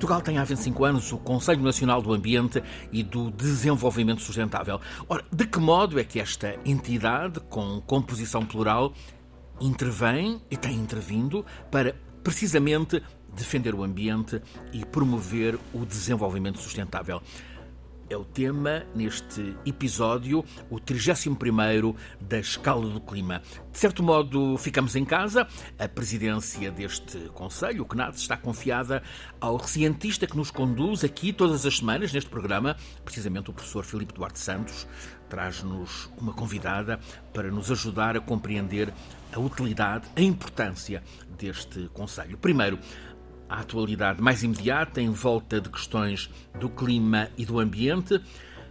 Portugal tem há 25 anos o Conselho Nacional do Ambiente e do Desenvolvimento Sustentável. Ora, de que modo é que esta entidade, com composição plural, intervém e tem intervindo para, precisamente, defender o ambiente e promover o desenvolvimento sustentável? É o tema neste episódio, o 31 da Escala do Clima. De certo modo, ficamos em casa. A presidência deste Conselho, o CNAD, está confiada ao cientista que nos conduz aqui todas as semanas neste programa, precisamente o professor Filipe Duarte Santos. Traz-nos uma convidada para nos ajudar a compreender a utilidade, a importância deste Conselho. Primeiro, a atualidade mais imediata em volta de questões do clima e do ambiente.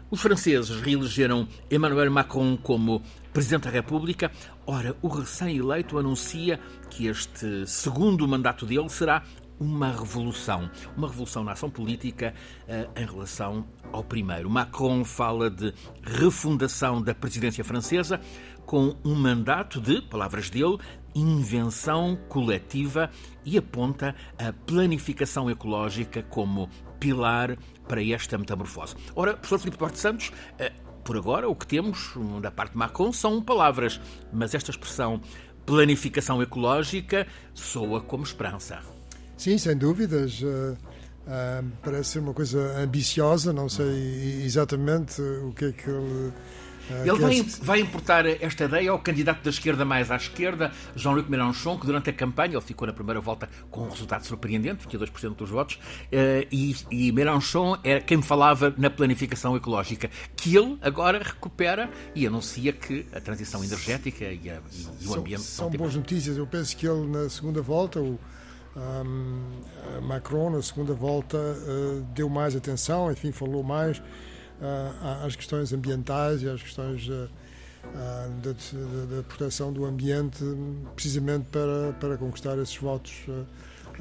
Os franceses reelegeram Emmanuel Macron como Presidente da República. Ora, o recém-eleito anuncia que este segundo mandato dele será uma revolução. Uma revolução na ação política uh, em relação ao primeiro. Macron fala de refundação da presidência francesa com um mandato de, palavras dele, invenção coletiva e aponta a planificação ecológica como pilar para esta metamorfose. Ora, professor Filipe Duarte Santos, eh, por agora o que temos da parte de Macron são palavras, mas esta expressão planificação ecológica soa como esperança. Sim, sem dúvidas. Uh, parece ser uma coisa ambiciosa, não sei exatamente o que é que ele Ele vai, vai importar esta ideia ao candidato da esquerda mais à esquerda, Jean-Luc Mélenchon, que durante a campanha, ele ficou na primeira volta com um resultado surpreendente, 22% dos votos, eh, e, e Mélenchon era quem falava na planificação ecológica, que ele agora recupera e anuncia que a transição energética e, a, e o ambiente são, são boas notícias. Eu penso que ele na segunda volta, o um, Macron na segunda volta uh, deu mais atenção, enfim, falou mais às questões ambientais e às questões da, proteção do ambiente, precisamente para, para conquistar esses votos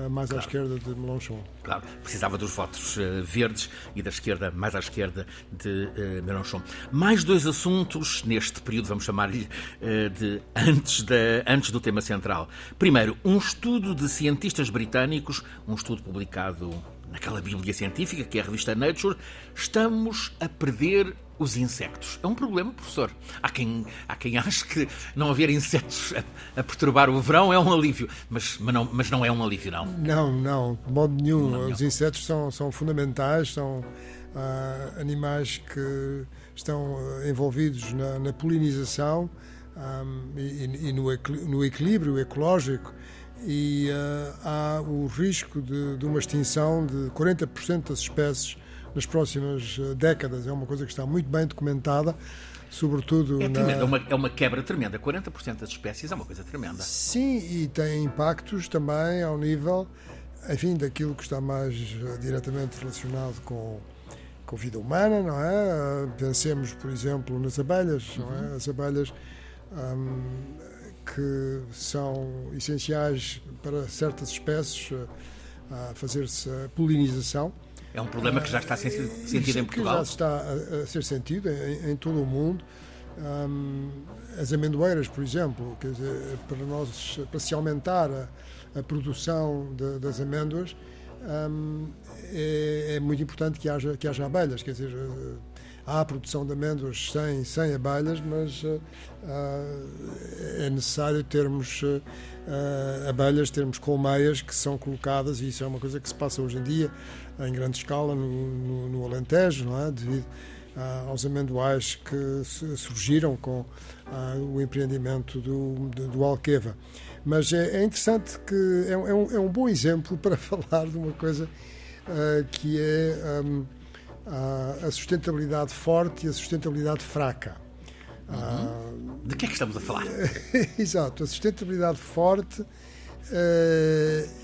mais claro. à esquerda de Mélenchon. Claro, precisava dos votos uh, verdes e da esquerda, mais à esquerda de uh, Mélenchon. Mais dois assuntos neste período, vamos chamar-lhe uh, de antes, da, antes do tema central. Primeiro, um estudo de cientistas britânicos, um estudo publicado naquela Bíblia científica que é a revista Nature, estamos a perder os insectos. É um problema, professor. Há quem, há quem ache que não haver insetos a, a perturbar o verão é um alívio, mas, mas, não, mas não é um alívio, não. Não, não, de modo nenhum. Não, os insetos são, são fundamentais, são uh, animais que estão uh, envolvidos na, na polinização ah, e, e no, no equilíbrio ecológico e uh, há o risco de, de, uma extinção de 40% das espécies nas próximas uh, décadas. É uma coisa que está muito bem documentada, sobretudo. É, na... é, uma, é uma quebra tremenda. 40% das espécies é uma coisa tremenda. Sim, e tem impactos também ao nível, enfim, daquilo que está mais uh, diretamente relacionado com com a vida humana, não é? Pensemos, por exemplo, nas abelhas, não é? Uhum. As abelhas um, que são essenciais para certas espécies eh, a fazer-se a polinização. É um problema que já está a ser sentido em Portugal? já está a, ser sentido em, em todo o mundo. Um, as amendoeiras, por exemplo, quer dizer, para nós, para se aumentar a, a produção de, das amêndoas, um, é, é, muito importante que haja, que haja abelhas, quer dizer, há produção de amêndoas sem, sem abelhas, mas uh, é necessário termos uh, abelhas, termos colmeias que são colocadas, e isso é uma coisa que se passa hoje em dia em grande escala no, no, no Alentejo, não é? devido aos amendoais que surgiram com o empreendimento do, do, Alqueva. Mas é, é interessante que é, é, um, é, um, bom exemplo para falar de uma coisa que é. Um, a sustentabilidade forte e a sustentabilidade fraca. Uhum. De que é que estamos a falar? Exato, a sustentabilidade forte uh,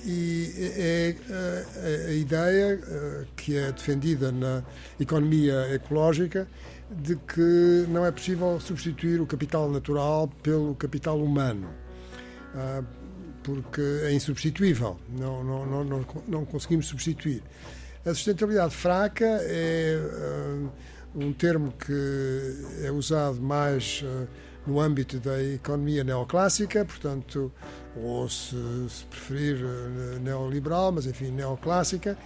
e é, é, a ideia uh, que é defendida na economia ecológica de que não é possível substituir o capital natural pelo capital humano. Uh, porque é insubstituível, não, não, não, não, não conseguimos substituir. A sustentabilidade fraca é uh, um termo que é usado mais uh, no âmbito da economia neoclássica, portanto, ou se, se preferir neoliberal, mas enfim, neoclássica,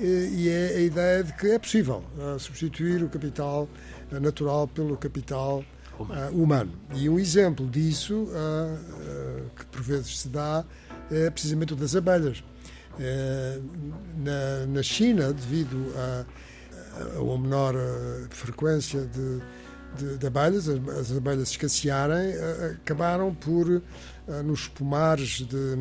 e é a ideia de que é possível substituir o capital natural pelo capital humano. E um exemplo disso, que por vezes se dá, é precisamente o das abelhas. É, na, na China, devido a, a uma menor eh, frequência de, de, de abelhas, as, as, abelhas escassearem, eh, acabaram por, eh, nos pomares de,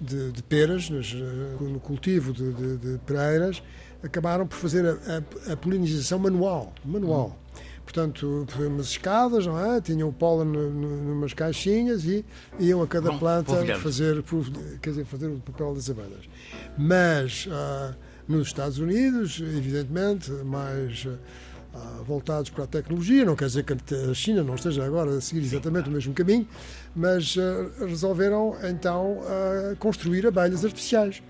de, de peras, no cultivo de, de, pereiras, acabaram por fazer a, a, a polinização manual. manual. Portanto, umas escadas, não é? Tinham o pólen numas caixinhas e iam a cada Bom, planta fazer, quer dizer, fazer o papel das abelhas. Mas uh, nos Estados Unidos, evidentemente, mais uh, voltados para a tecnologia, não quer dizer que a China não esteja agora a seguir exatamente o mesmo caminho, mas uh, resolveram então construir abelhas artificiais.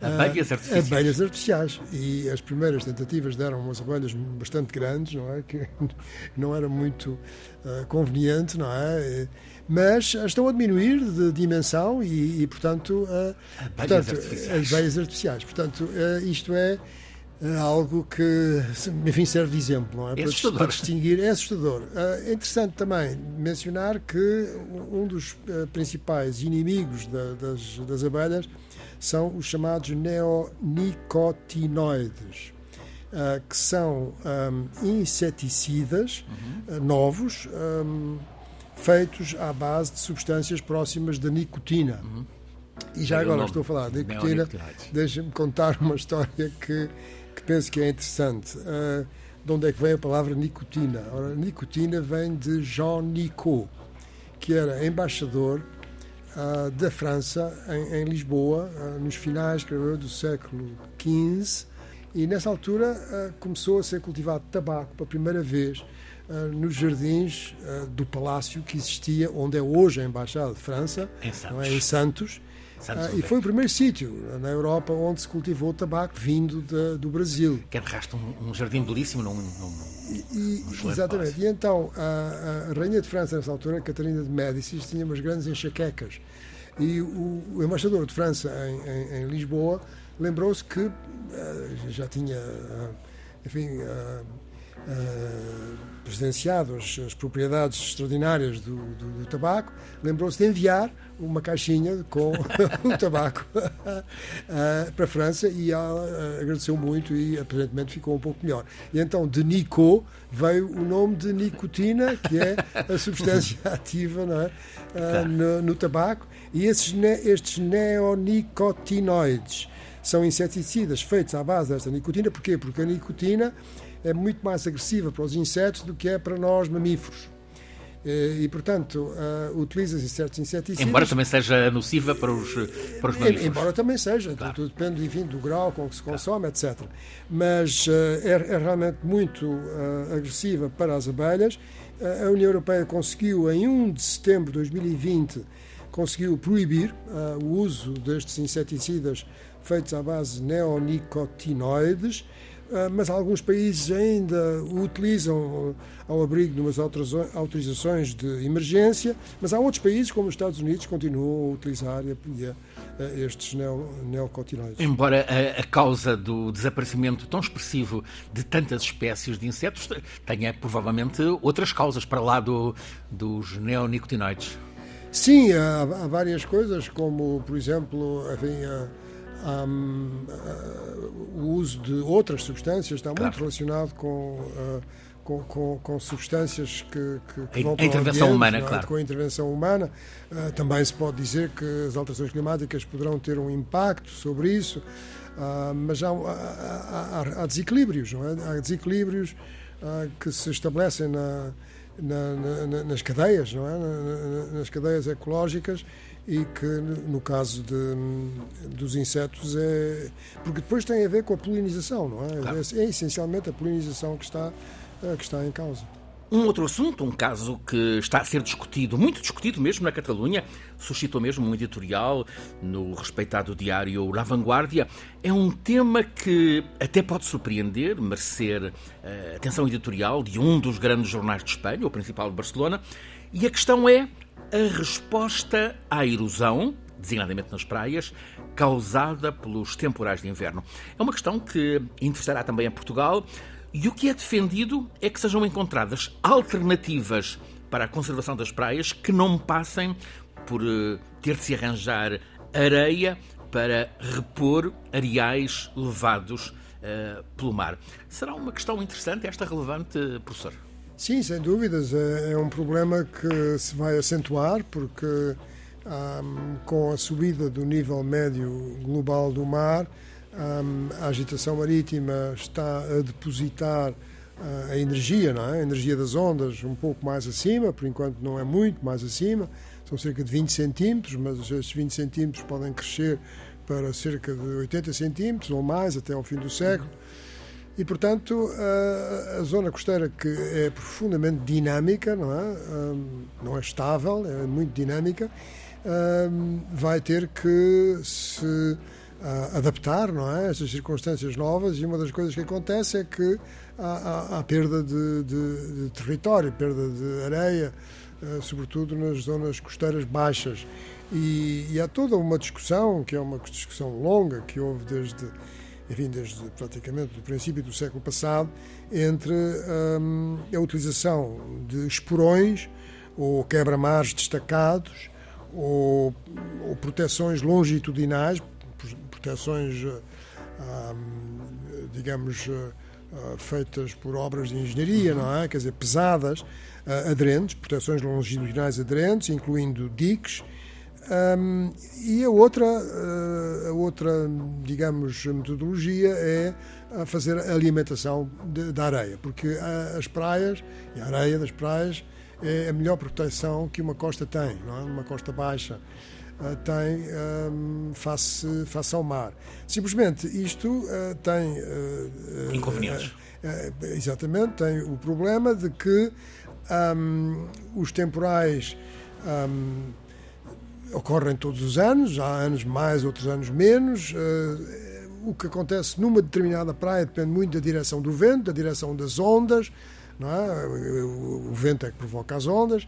Abelhas artificiais. Abelhas artificiais. E as primeiras tentativas deram umas abelhas bastante grandes, não é? Que não era muito uh, conveniente, não é? Mas estão a diminuir de dimensão e, e portanto, uh, abelhas portanto artificiais. as abelhas artificiais. Portanto, uh, isto é algo que, enfim, serve de exemplo, não é? é para, para, distinguir. É assustador. É interessante também mencionar que um dos principais inimigos da, das, das abelhas são os chamados neonicotinoides, uh, que são um, inseticidas uhum. uh, novos um, feitos à base de substâncias próximas da nicotina. Uhum. E já é agora estou a falar de nicotina, deixa-me contar uma história que, que penso que é interessante. Uh, de onde é que vem a palavra nicotina? Ora, nicotina vem de Jean Nicot, que era embaixador uh, da França, em, em Lisboa, uh, nos finais do século XV, e nessa altura uh, começou a ser cultivado tabaco pela primeira vez nos jardins do palácio que existia, onde é hoje a Embaixada de França, em Santos. É? em Santos ah, e foi o primeiro sítio na Europa onde se cultivou tabaco vindo do Brasil. Que é de resto um, um jardim belíssimo num, num, e, num Exatamente. E então a, a, Rainha de França, nessa altura, Catarina de Médicis, tinha umas grandes enxaquecas. E o, o embaixador de França em, em, em Lisboa lembrou-se que uh, já tinha, uh, enfim, uh, presidenciado as, as, propriedades extraordinárias do, do, do tabaco, lembrou-se de enviar uma caixinha com o tabaco para a França e ela agradeceu muito e aparentemente ficou um pouco melhor. E então de Nico veio o nome de nicotina, que é a substância ativa é? no, no tabaco, e esses, estes neonicotinoides são inseticidas feitos à base desta nicotina. Porquê? Porque a nicotina é muito mais agressiva para os insetos do que é para nós mamíferos. Eh, e, portanto, uh, utiliza-se certos inseticidas. Embora também seja nociva para os, para os mamíferos. Embora também seja, claro. tudo, depende enfim, do grau com que se consome, claro. etc. Mas uh, é, é, realmente muito uh, agressiva para as abelhas. a União Europeia conseguiu, em 1 de setembro de 2020, conseguiu proibir o uso destes inseticidas feitos à base de neonicotinoides mas alguns países ainda o utilizam ao abrigo de umas autorizações de emergência, mas há outros países, como os Estados Unidos, que continuam a utilizar estes neocotinoides. Embora a, causa do desaparecimento tão expressivo de tantas espécies de insetos tenha provavelmente outras causas para lá do, dos neonicotinoides. Sim, há, há várias coisas, como, por exemplo, enfim, um, uh, o uso de outras substâncias está claro. muito relacionado com, uh, com, com, com, substâncias que, que, que vão a intervenção ambiente, humana, é? claro. com a intervenção humana. Uh, também se pode dizer que as alterações climáticas poderão ter um impacto sobre isso, mas há, há, há, desequilíbrios, não é? Há desequilíbrios que se estabelecem na, na, na, nas cadeias, não é? nas cadeias ecológicas e que no caso de, dos insetos é porque depois tem a ver com a polinização, não é? Claro. É, é, essencialmente a polinização que está que está em causa. Um outro assunto, um caso que está a ser discutido, muito discutido mesmo na Catalunha, suscitou mesmo um editorial no respeitado diário La Vanguardia. É um tema que até pode surpreender, merecer a eh, atenção editorial de um dos grandes jornais de Espanha, o principal de Barcelona, E a questão é a resposta à erosão, designadamente nas praias, causada pelos temporais de inverno. É uma questão que interessará também a Portugal e o que é defendido é que sejam encontradas alternativas para a conservação das praias que não passem por eh, ter de se arranjar areia para repor areais levados uh, pelo mar. Será uma questão interessante esta relevante, professor? Sim, sem dúvidas. É, é um problema que se vai acentuar porque um, com a subida do nível médio global do mar, um, a agitação marítima está a depositar uh, a energia, não é? a energia das ondas, um pouco mais acima, por enquanto não é muito mais acima, são cerca de 20 centímetros, mas esses 20 centímetros podem crescer para cerca de 80 centímetros ou mais até ao fim do século. E, portanto, a, a, zona costeira que é profundamente dinâmica, não é? não é estável, é muito dinâmica, vai ter que se adaptar não é? a circunstâncias novas e uma das coisas que acontece é que há, perda de, de, de, território, perda de areia, eh, sobretudo nas zonas costeiras baixas. E, e há toda uma discussão, que é uma discussão longa, que houve desde enfim, desde praticamente o princípio do século passado, entre hum, a utilização de esporões ou quebra-mares destacados ou, ou, proteções longitudinais, proteções, hum, digamos, uh, feitas por obras de engenharia, não é? Quer dizer, pesadas, uh, aderentes, proteções longitudinais aderentes, incluindo diques, um, e a outra, uh, a outra, digamos, metodologia é a fazer a alimentação de, da areia, porque as praias e a areia das praias é a melhor proteção que uma costa tem, não é? uma costa baixa uh, tem um, face, face ao mar. Simplesmente isto uh, tem inconvenientes. exatamente, tem o problema de que um, os temporais um, ocorrem todos os anos, há anos mais, outros anos menos. Eh, o que acontece numa determinada praia depende muito da direção do vento, da direção das ondas, não é? o vento é que provoca as ondas.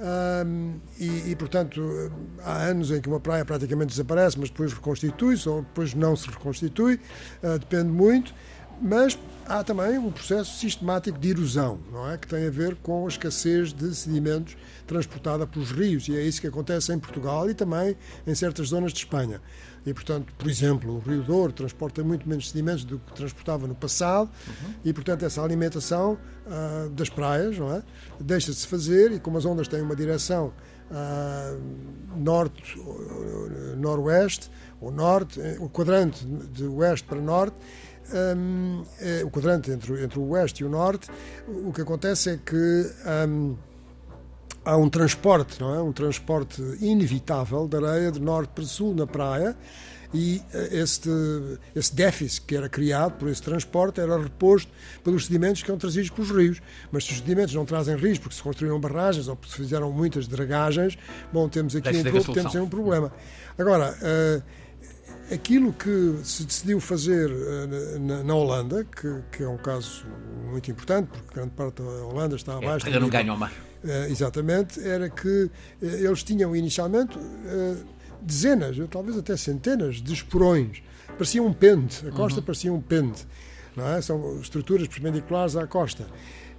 Um, e, e, portanto, há anos em que uma praia praticamente desaparece, mas depois reconstitui-se ou depois não se reconstitui, uh, depende muito. Mas há também um processo sistemático de erosão, não é? Que tem a ver com a escassez de sedimentos transportada pelos rios, e é isso que acontece em Portugal e também em certas zonas de Espanha. E, portanto, por exemplo, o Rio Douro transporta muito menos sedimentos do que transportava no passado, uhum. e, portanto, essa alimentação uh, das praias não é? deixa de se fazer, e como as ondas têm uma direção uh, norte, noroeste, ou norte, eh, o quadrante de oeste para norte, um, é, o quadrante entre, entre o oeste e o norte, o que acontece é que um, há um transporte, não é? Um transporte inevitável de areia de norte para sul na praia e eh, este, esse déficit que era criado por esse transporte era reposto pelos sedimentos que eram trazidos pelos rios. Mas se os sedimentos não trazem rios porque se construíram barragens ou porque se fizeram muitas dragagens, bom, temos aqui um, temos um problema. Agora, uh, Aquilo que se decidiu fazer eh, na, na Holanda, que, que, é um caso muito importante, porque grande parte da Holanda está é, abaixo. É, não ganham mar. Uh, exatamente, era que uh, eles tinham inicialmente dezenas, talvez até centenas de esporões. Parecia um pente, a costa uhum. parecia um pente. É? São estruturas perpendiculares à costa.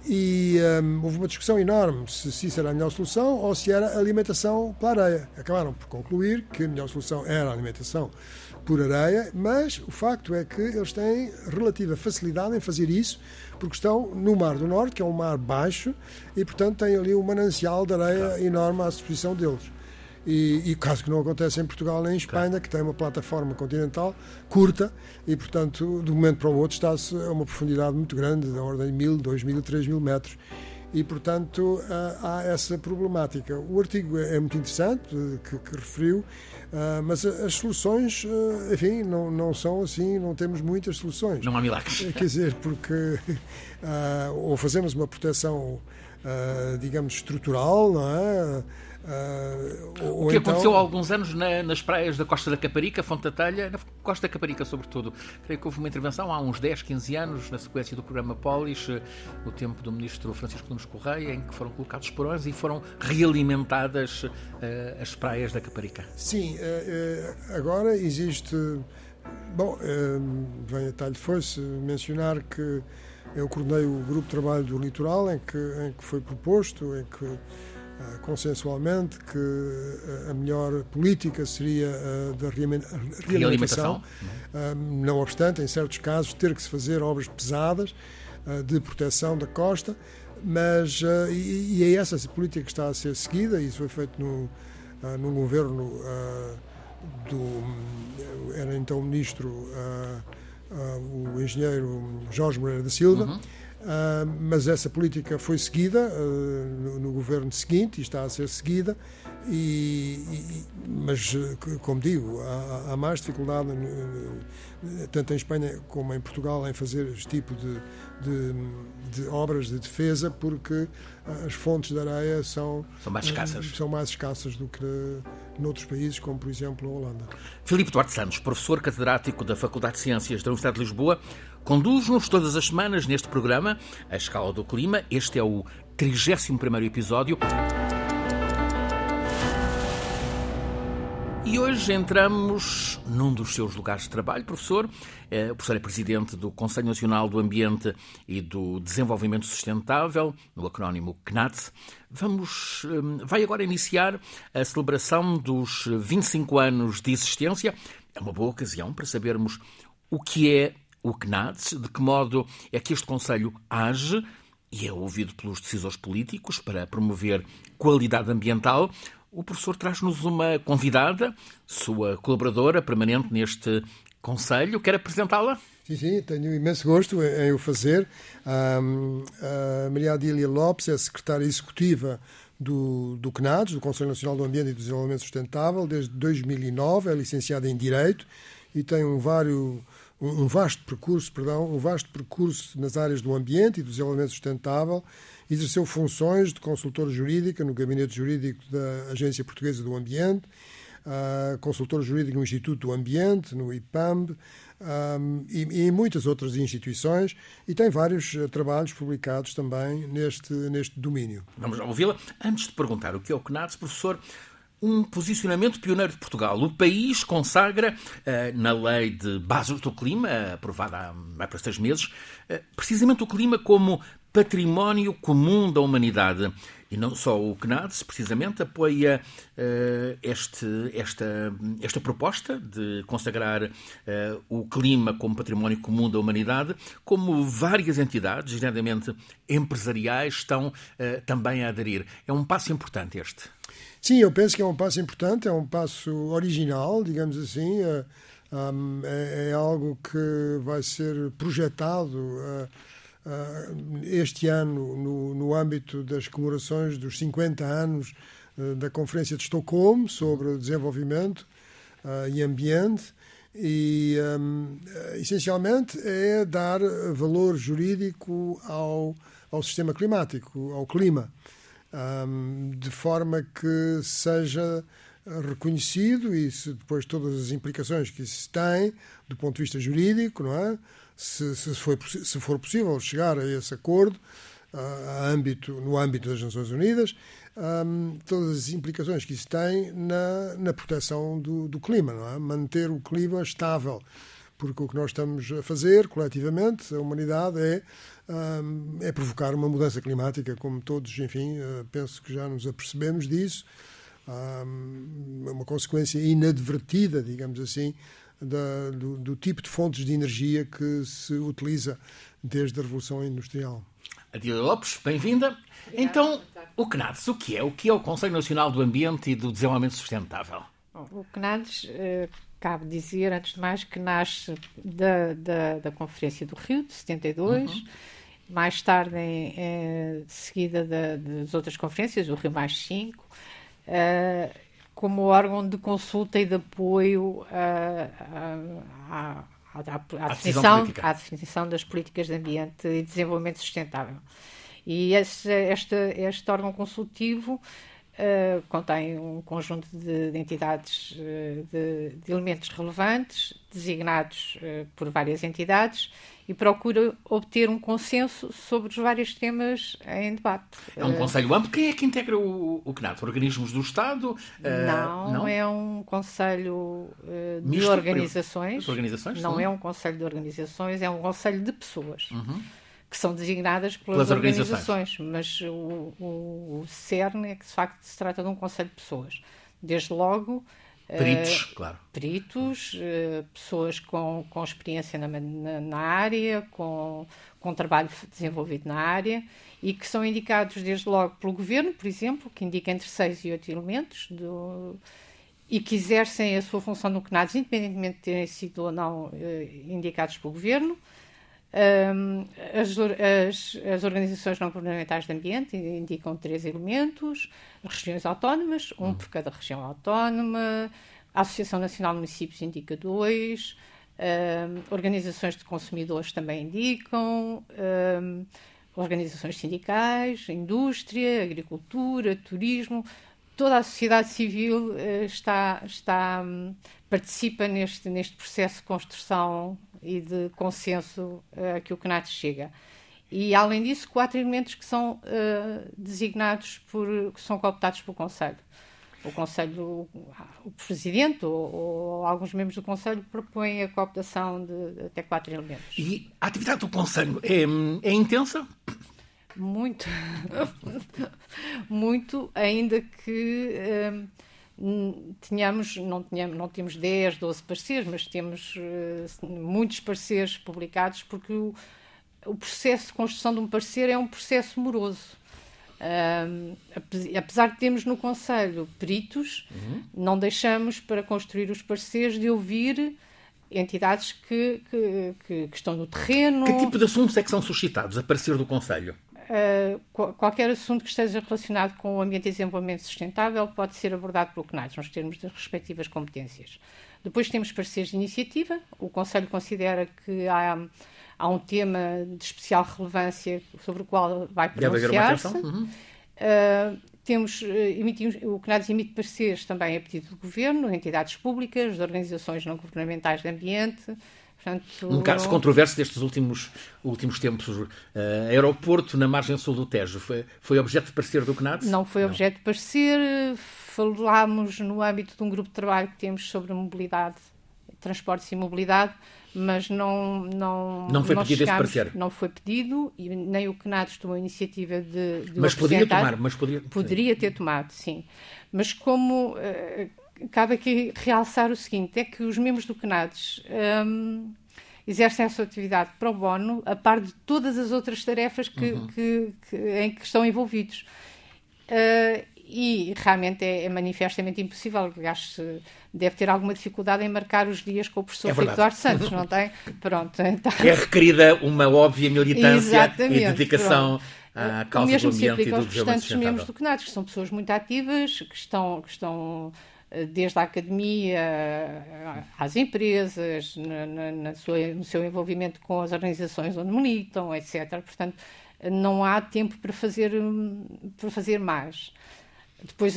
E um, houve uma discussão enorme se, se isso era a melhor solução ou se era alimentação pela areia. Acabaram por concluir que a melhor solução era a alimentação por areia, mas o facto é que eles têm relativa facilidade em fazer isso, porque estão no Mar do Norte, que é um mar baixo, e portanto têm ali um manancial de areia claro. enorme à disposição deles. E, e, caso que não acontece em Portugal nem em Espanha, claro. que tem uma plataforma continental curta e, portanto, de um momento para o outro está-se a uma profundidade muito grande, da ordem de mil, dois mil, três mil metros e, portanto, há essa problemática. O artigo é muito interessante, que, que referiu, mas as soluções, enfim, não, não são assim, não temos muitas soluções. Não há milagres. Quer dizer, porque ou fazemos uma proteção, digamos, estrutural, não é? Uh, o que então... aconteceu há alguns anos na, nas praias da Costa da Caparica, Fonte da Telha, na Costa da Caparica, sobretudo. Creio que houve uma intervenção há uns 10, 15 anos, na sequência do programa Polis, eh, no tempo do ministro Francisco Nunes Correia, em que foram colocados porões e foram realimentadas uh, as praias da Caparica. Sim, uh, agora existe. Bom, vem a talho foi-se mencionar que eu coordenei o grupo de trabalho do litoral, em que, em que foi proposto, em que eh, consensualmente que eh, a melhor política seria a da realimentação, eh, não obstante, em certos casos, ter que se fazer obras pesadas de proteção da costa, mas e, é essa política que está a ser seguida, isso foi feito no, num governo do era então ministro o engenheiro Jorge Moreira da Silva uhum Uh, mas essa política foi seguida uh, no, no, governo seguinte e está a ser seguida, e, e mas, como digo, há, há mais dificuldade, tanto em Espanha como em Portugal, em fazer este tipo de, de, de obras de defesa, porque as fontes de areia são, são, mais escassas. são mais escassas do que noutros países, como por exemplo a Holanda. Filipe Duarte Santos, professor catedrático da Faculdade de Ciências da Universidade de Lisboa, conduz-nos todas as semanas neste programa, A Escala do Clima. Este é o 31º episódio. E hoje entramos num dos seus lugares de trabalho, professor. É, o professor é presidente do Conselho Nacional do Ambiente e do Desenvolvimento Sustentável, no acrónimo CNAT. Vamos, hum, vai agora iniciar a celebração dos 25 anos de existência. É uma boa ocasião para sabermos o que é o CNAT, de que modo é que este Conselho age e é ouvido pelos decisores políticos para promover qualidade ambiental. O professor traz-nos uma convidada, sua colaboradora permanente neste Conselho. Quer apresentá-la? Sim, sim, tenho imenso gosto em, o fazer. A Maria Adília Lopes é secretária executiva do, do do Conselho Nacional do Ambiente e do Desenvolvimento Sustentável, desde 2009, é licenciada em Direito e tem um, vários, um vasto percurso, perdão, um vasto percurso nas áreas do ambiente e do desenvolvimento sustentável exerceu funções de consultora jurídica no Gabinete Jurídico da Agência Portuguesa do Ambiente, uh, consultora jurídica no Instituto do Ambiente, no IPAMB, um, e, e, em muitas outras instituições, e tem vários uh, trabalhos publicados também neste, neste domínio. Vamos ouvi-la. Antes de perguntar o que é o CNADS, professor, um posicionamento pioneiro de Portugal. O país consagra, uh, na Lei de Bases do Clima, aprovada há, para seis meses, uh, precisamente o clima como património comum da humanidade. E não só o CNADS, precisamente, apoia uh, este, esta, esta proposta de consagrar uh, o clima como património comum da humanidade, como várias entidades, geralmente empresariais, estão uh, também a aderir. É um passo importante este. Sim, eu penso que é um passo importante, é um passo original, digamos assim. É, é algo que vai ser projetado uh, este ano no, no âmbito das comemorações dos 50 anos da Conferência de Estocolmo sobre Desenvolvimento e Ambiente e essencialmente é dar valor jurídico ao, ao sistema climático, ao clima, um, de forma que seja reconhecido e se depois todas as implicações que isso tem do ponto de vista jurídico, não é? se, se, for, se for possível chegar a esse acordo a âmbito, no âmbito das Nações Unidas, um, todas as implicações que isso tem na, na proteção do, do clima, não é? manter o clima estável. Porque o que nós estamos a fazer coletivamente, a humanidade, é, um, é provocar uma mudança climática, como todos, enfim, uh, penso que já nos apercebemos disso. Um, uma consequência inadvertida, digamos assim, da, do, do, tipo de fontes de energia que se utiliza desde a Revolução Industrial. Adília Lopes, bem-vinda. Então, o CNADS, o que é? O que é o Conselho Nacional do Ambiente e do Desenvolvimento Sustentável? o CNADS, eh, cabe dizer, antes de mais, que nasce da, da, da Conferência do Rio, de 72, uhum. mais tarde, em, em seguida da, das outras conferências, o Rio Mais 5, como órgão de consulta e de apoio à, à, à, definição, à definição das políticas de ambiente e desenvolvimento sustentável. E esse, este, este órgão consultivo Uh, contém um conjunto de, de entidades, uh, de, de, elementos relevantes, designados uh, por várias entidades, e procura obter um consenso sobre os vários temas em debate. É um conselho amplo. Quem é que integra o, o CNAT? Organismos do Estado? Não, não, é um conselho de Misto, organizações. organizações. Não sim. é um conselho de organizações, é um conselho de pessoas. Uhum que são designadas pelas, pelas organizações. organizações. Mas o, o, o, CERN é que, de facto, se trata de um conselho de pessoas. Desde logo. Peritos, uh, claro. Peritos, uh, pessoas com, com experiência na, na, na, área, com, com trabalho desenvolvido na área e que são indicados desde logo pelo governo, por exemplo, que indica entre seis e oito elementos do, e que exercem a sua função no CNADS, independentemente de terem sido ou não uh, indicados pelo governo. Um, as, as, as, organizações não governamentais de ambiente indicam três elementos, regiões autónomas, um por cada região autónoma, a Associação Nacional de Municípios indica dois, um, organizações de consumidores também indicam, um, organizações sindicais, indústria, agricultura, turismo, toda a sociedade civil uh, está, está, um, participa neste, neste processo de construção e de consenso a que o CNAT chega. E, além disso, quatro elementos que são uh, designados por, que são cooptados pelo Conselho. O Conselho, o Presidente ou, ou, alguns membros do Conselho propõem a cooptação de, até quatro elementos. E a atividade do Conselho é, é intensa? Muito. Muito, ainda que. Uh, tínhamos, não, tínhamos, não temos 10, 12 pareceres, mas temos uh, muitos pareceres publicados, porque o, o, processo de construção de um parecer é um processo moroso. Um, apesar de termos no Conselho peritos, uhum. não deixamos para construir os pareceres de ouvir entidades que, que, que, que, estão no terreno. Que tipo de assuntos é que são suscitados a parecer do Conselho? Uh, qualquer assunto que esteja relacionado com o ambiente e desenvolvimento sustentável pode ser abordado pelo CNAS, nos termos das respectivas competências. Depois temos pareceres de iniciativa. O Conselho considera que há, há um tema de especial relevância sobre o qual vai pronunciar-se. Uhum. Uh, temos, emitimos, o CNADES emite pareceres também a pedido do Governo, entidades públicas, de organizações não governamentais de ambiente, Portanto, um caso controverso destes últimos, últimos tempos, uh, aeroporto na margem sul do Tejo, foi, foi objeto de parecer do CNAD? Não foi objeto de parecer, falámos no âmbito de um grupo de trabalho que temos sobre mobilidade, transportes e mobilidade, mas não não não foi pedido chegámos, esse parecer? não foi pedido e nem o CNADES tomou a iniciativa de, de mas poderia tomar mas poderia poderia ter tomado sim. Mas como uh, cabe aqui realçar o seguinte: é que os membros do CNADES um, exercem a sua atividade pro bono, a par de todas as outras tarefas que, uhum. que, que em que estão envolvidos. Uh, e realmente é, é, manifestamente impossível. Aliás, deve ter alguma dificuldade em marcar os dias com o professor é Duarte Santos, não tem? Pronto. Então... É requerida uma óbvia militância Exatamente, e dedicação. Pronto. À causa o mesmo do ambiente se aplica aos restantes membros do CNADES, que são pessoas muito ativas, que estão, que estão desde a academia às empresas, na, na sua, no seu envolvimento com as organizações onde militam, etc. Portanto, não há tempo para fazer, para fazer mais. Depois,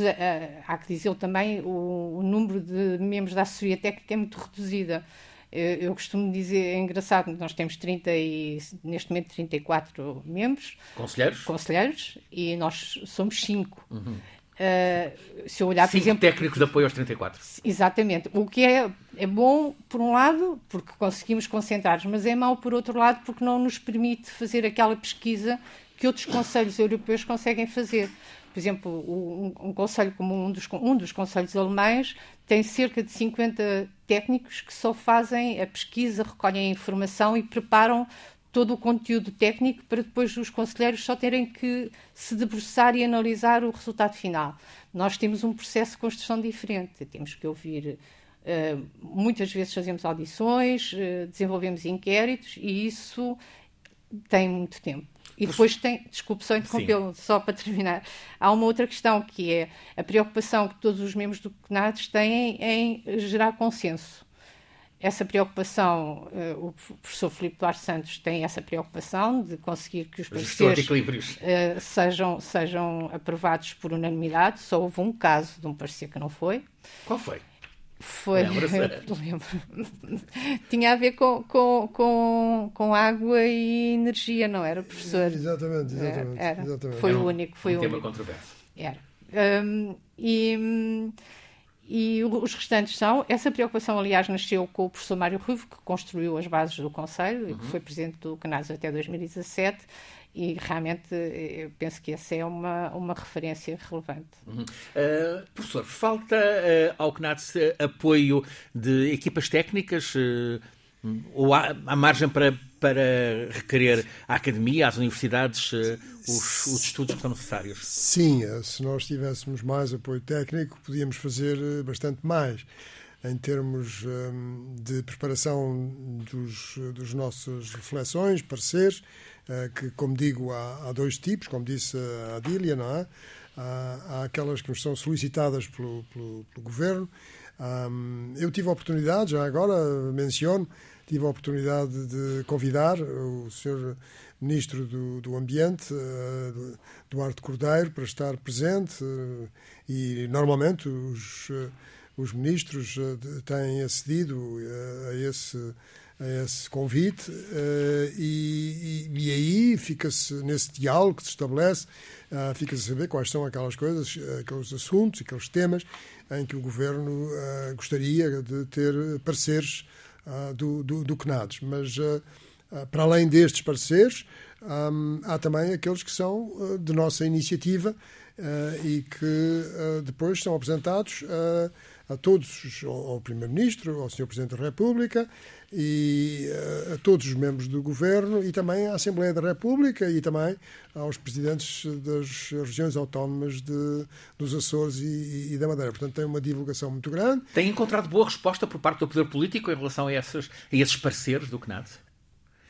há que dizer também, o, o número de membros da assessoria técnica é muito reduzida. Eu, eu, costumo dizer, é engraçado, nós temos 30 e, neste momento 34 membros. Conselheiros? Conselheiros, e nós somos 5. Uhum. Uh, se eu olhar, Cinco por exemplo. técnicos de apoio aos 34. Exatamente. O que é, é bom, por um lado, porque conseguimos concentrar mas é mau, por outro lado, porque não nos permite fazer aquela pesquisa que outros conselhos europeus conseguem fazer. Por exemplo, um, um conselho como um dos, um dos conselhos alemães tem cerca de 50 técnicos que só fazem a pesquisa, recolhem a informação e preparam todo o conteúdo técnico para depois os conselheiros só terem que se debruçar e analisar o resultado final. Nós temos um processo de construção diferente, temos que ouvir. Uh, muitas vezes fazemos audições, uh, desenvolvemos inquéritos e isso tem muito tempo. E depois tem, desculpe só interrompê-lo, só para terminar, há uma outra questão que é a preocupação que todos os membros do CNADES têm em gerar consenso. Essa preocupação, uh, o professor Filipe Duarte Santos tem essa preocupação de conseguir que os pareceres uh, sejam, sejam aprovados por unanimidade. Só houve um caso de um parecer que não foi. Qual foi? Foi. Lembro. Tinha a ver com, com, com, com água e energia, não era, professor? Exatamente, exatamente. Era. exatamente. Foi era o único. Foi um o tema único. controverso. Era. Um, e. E os restantes são. Essa preocupação, aliás, nasceu com o professor Mário Ruivo, que construiu as bases do Conselho uhum. e que uhum. foi presidente do CANAS até 2017 e realmente eu penso que essa é uma, uma referência relevante. Uhum. Uh, professor, falta uh, ao CNATS apoio de equipas técnicas uh, ou há, há, margem para, para requerer à academia, às universidades, os, os, estudos que são necessários? Sim, se nós tivéssemos mais apoio técnico, podíamos fazer bastante mais em termos um, de preparação dos, dos nossas reflexões, pareceres, que, como digo, há, há, dois tipos, como disse a Adília, não é? Há, há aquelas que nos são solicitadas pelo, pelo, pelo Governo. Um, eu tive a oportunidade, já agora menciono, tive a oportunidade de convidar o Sr. Ministro do, do Ambiente, uh, Duarte Cordeiro, para estar presente uh, e, normalmente, os os ministros eh, têm acedido eh, a esse, a esse convite eh, e, e, e aí fica-se, nesse diálogo que se estabelece, fica-se a saber quais são aquelas coisas, aqueles assuntos, aqueles temas em que o governo gostaria de ter pareceres do, do, do CNADES. Mas, para além destes pareceres, há também aqueles que são de nossa iniciativa e que depois são apresentados a todos, ao Primeiro-Ministro, ao Sr. Presidente da República e eh, a todos os membros do Governo e também à Assembleia da República e também aos presidentes das regiões autónomas de, dos Açores e, e, da Madeira. Portanto, tem uma divulgação muito grande. Tem encontrado boa resposta por parte do poder político em relação a, esses, a esses parceiros do CNAD?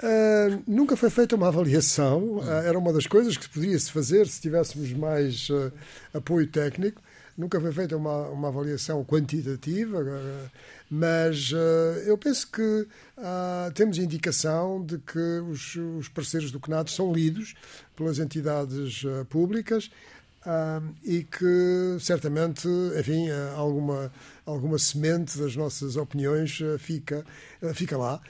Uh, nunca foi feita uma avaliação, uh, era uma das coisas que poderia-se fazer se tivéssemos mais uh, apoio técnico. Nunca foi feita uma, uma avaliação quantitativa, eh, mas uh, eu penso que uh, temos indicação de que os, os parceiros do CNAD são lidos pelas entidades uh, públicas e que certamente, enfim, alguma, alguma semente das nossas opiniões fica, fica lá.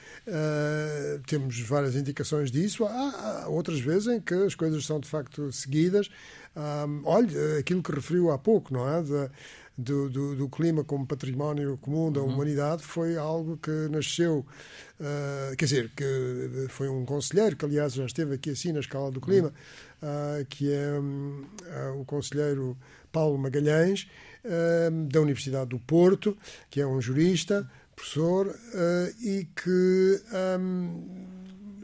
temos várias indicações disso. Há, há outras vezes em que as coisas são de facto seguidas um, olha, aquilo que referiu há pouco, não é? De, do, do, do, clima como património comum da uhum. humanidade foi algo que nasceu, uh, quer dizer, que foi um conselheiro, que aliás já esteve aqui assim na escala do clima, uh, que é um, uh, o conselheiro Paulo Magalhães, da Universidade do Porto, que é um jurista, professor, e que. Um,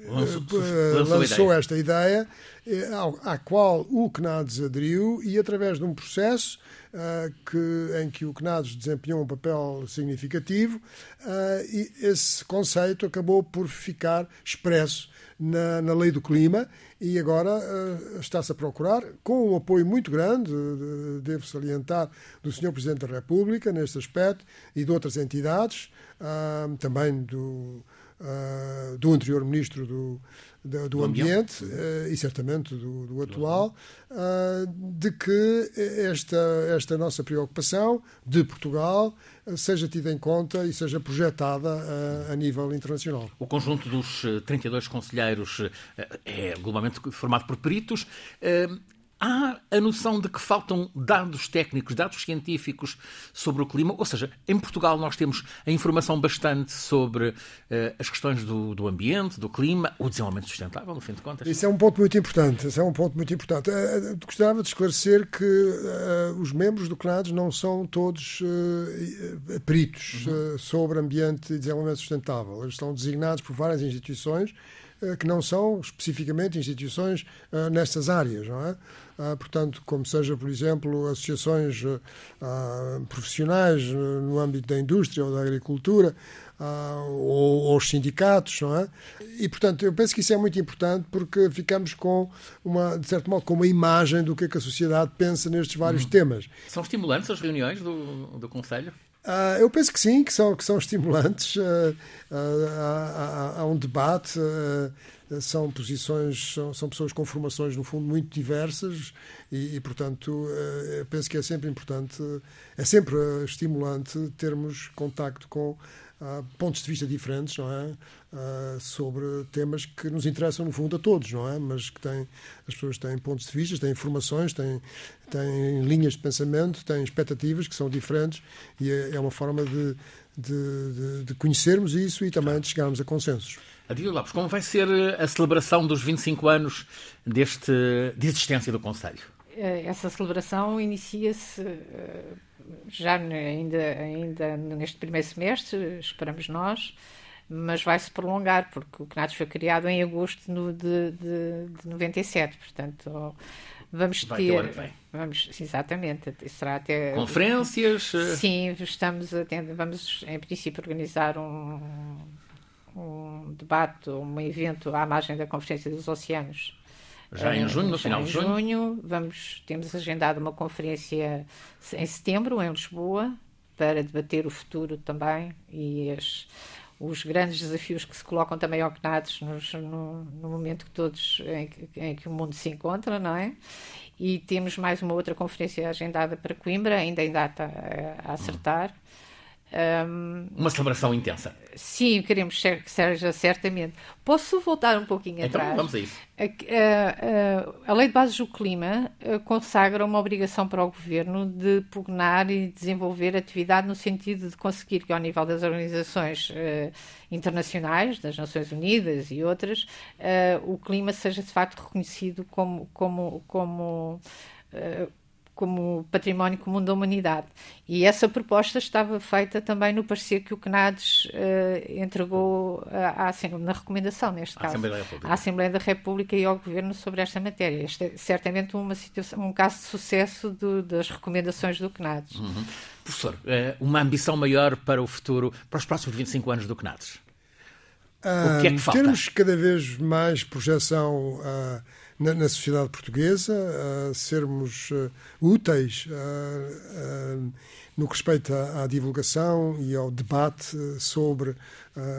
lançou, lançou, lançou esta ideia eh, à qual o CNADES aderiu e através de um processo uh, que, em que o CNADES desempenhou um papel significativo, uh, esse conceito acabou por ficar expresso na, na lei do clima e agora uh, está-se a procurar, com um apoio muito grande, devo salientar, do Sr. Presidente da República neste aspecto e de outras entidades, também do, do anterior Ministro do, do, do ambiente, uh, e certamente do, do atual, uh, de que esta, esta nossa preocupação de Portugal uh, seja tida em conta e seja projetada a nível internacional. O conjunto dos 32 conselheiros é globalmente formado por peritos. Há a noção de que faltam dados técnicos, dados científicos sobre o clima, ou seja, em Portugal nós temos a informação bastante sobre uh, as questões do, do, ambiente, do clima, o desenvolvimento sustentável, no fim de contas. Isso é um ponto muito importante. Isso é um ponto muito importante. Uh, gostava de esclarecer que uh, os membros do CNADES não são todos peritos uhum. sobre ambiente e desenvolvimento sustentável. Eles estão designados por várias instituições que não são especificamente instituições nestas áreas, não é? Ah, portanto, como seja, por exemplo, associações ah, profissionais no âmbito da indústria ou da agricultura, ah, ou, ou, os sindicatos, não é? E, portanto, eu penso que isso é muito importante porque ficamos com uma, de certo modo, com uma imagem do que, é que a sociedade pensa nestes vários hum. temas. São estimulantes as reuniões do, do Conselho? Uh, eu penso que sim, que são, que são estimulantes. Uh, há, um debate, são posições, são, são, pessoas com formações, no fundo, muito diversas e, e portanto, eu penso que é sempre importante, é sempre estimulante termos contacto com pontos de vista diferentes, não é? Uh, sobre temas que nos interessam, no fundo, a todos, não é? Mas que têm, as pessoas têm pontos de vista, têm informações, têm, têm linhas de pensamento, têm expectativas que são diferentes e é, é uma forma de, de, de, de, conhecermos isso e também de chegarmos a consensos. Adílio Lopes, como vai ser a celebração dos 25 anos deste, de existência do Conselho? Eh, essa celebração inicia-se eh, já ainda, ainda neste primeiro semestre, esperamos nós, mas vai-se prolongar, porque o CNATS foi criado em agosto de, de, de 97, portanto vamos vai ter... ter vamos, exatamente, será até... Conferências? Eh? Sim, estamos a, vamos em princípio organizar um, um debate, um evento à margem da Conferência dos Oceanos, já em junho, no já final de junho? junho. Vamos, temos agendado uma conferência em setembro, em Lisboa, para debater o futuro também e as, os grandes desafios que se colocam também ao no, no, momento que todos, em, em, que o mundo se encontra, não é? E temos mais uma outra conferência agendada para Coimbra, ainda em data a, a acertar. Um, uma celebração intensa. Sim, queremos que seja certamente. Posso voltar um pouquinho então, atrás? Vamos a isso. A, a, a, Lei de Bases do Clima eh, consagra uma obrigação para o Governo de pugnar e desenvolver atividade no sentido de conseguir que, ao nível das organizações uh, internacionais, das Nações Unidas e outras, uh, o clima seja de facto reconhecido como, como, como uh, como património comum da humanidade. E essa proposta estava feita também no parecer que o CNADES uh, entregou à, à, na recomendação, neste caso, Assembleia à Assembleia da República e ao Governo sobre esta matéria. Este é certamente uma situação, um caso de sucesso do, das recomendações do CNADES. Uhum. Professor, uh, uma ambição maior para o futuro, para os próximos 25 anos do CNADES? o que é que falta? Termos cada vez mais projeção... Uh, na, na sociedade portuguesa, a sermos uh, úteis uh, no que respeita à, divulgação e ao debate sobre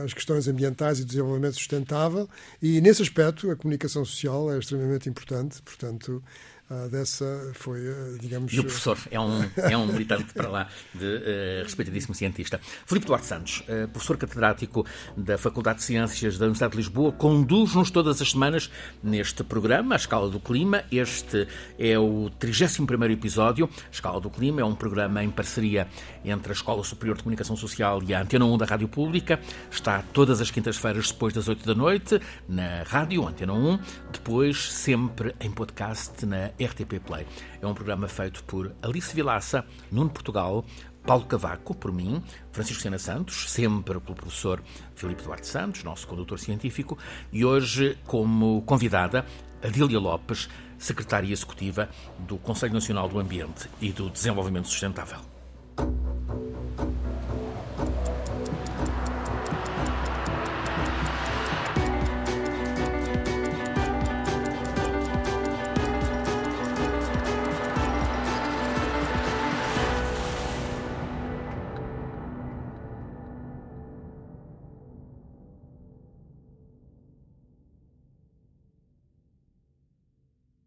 as questões ambientais e desenvolvimento sustentável. E, nesse aspecto, a comunicação social é extremamente importante. Portanto, Uh, dessa foi, uh, digamos. E o professor é um, é um militante para lá de uh, respeitadíssimo cientista. Filipe Duarte Santos, professor catedrático da Faculdade de Ciências da Universidade de Lisboa, conduz-nos todas as semanas neste programa, A Escala do Clima. Este é o 31 episódio. A Escala do Clima é um programa em parceria entre a Escola Superior de Comunicação Social e a Antena 1 da Rádio Pública. Está todas as quintas-feiras depois das 8 da noite na Rádio Antena 1, depois sempre em podcast na RTP Play. É um programa feito por Alice Vilaça, Nuno Portugal, Paulo Cavaco, por mim, Francisco Sena Santos, sempre pelo professor Filipe Duarte Santos, nosso condutor científico, e hoje como convidada Adília Lopes, secretária executiva do Conselho Nacional do Ambiente e do Desenvolvimento Sustentável.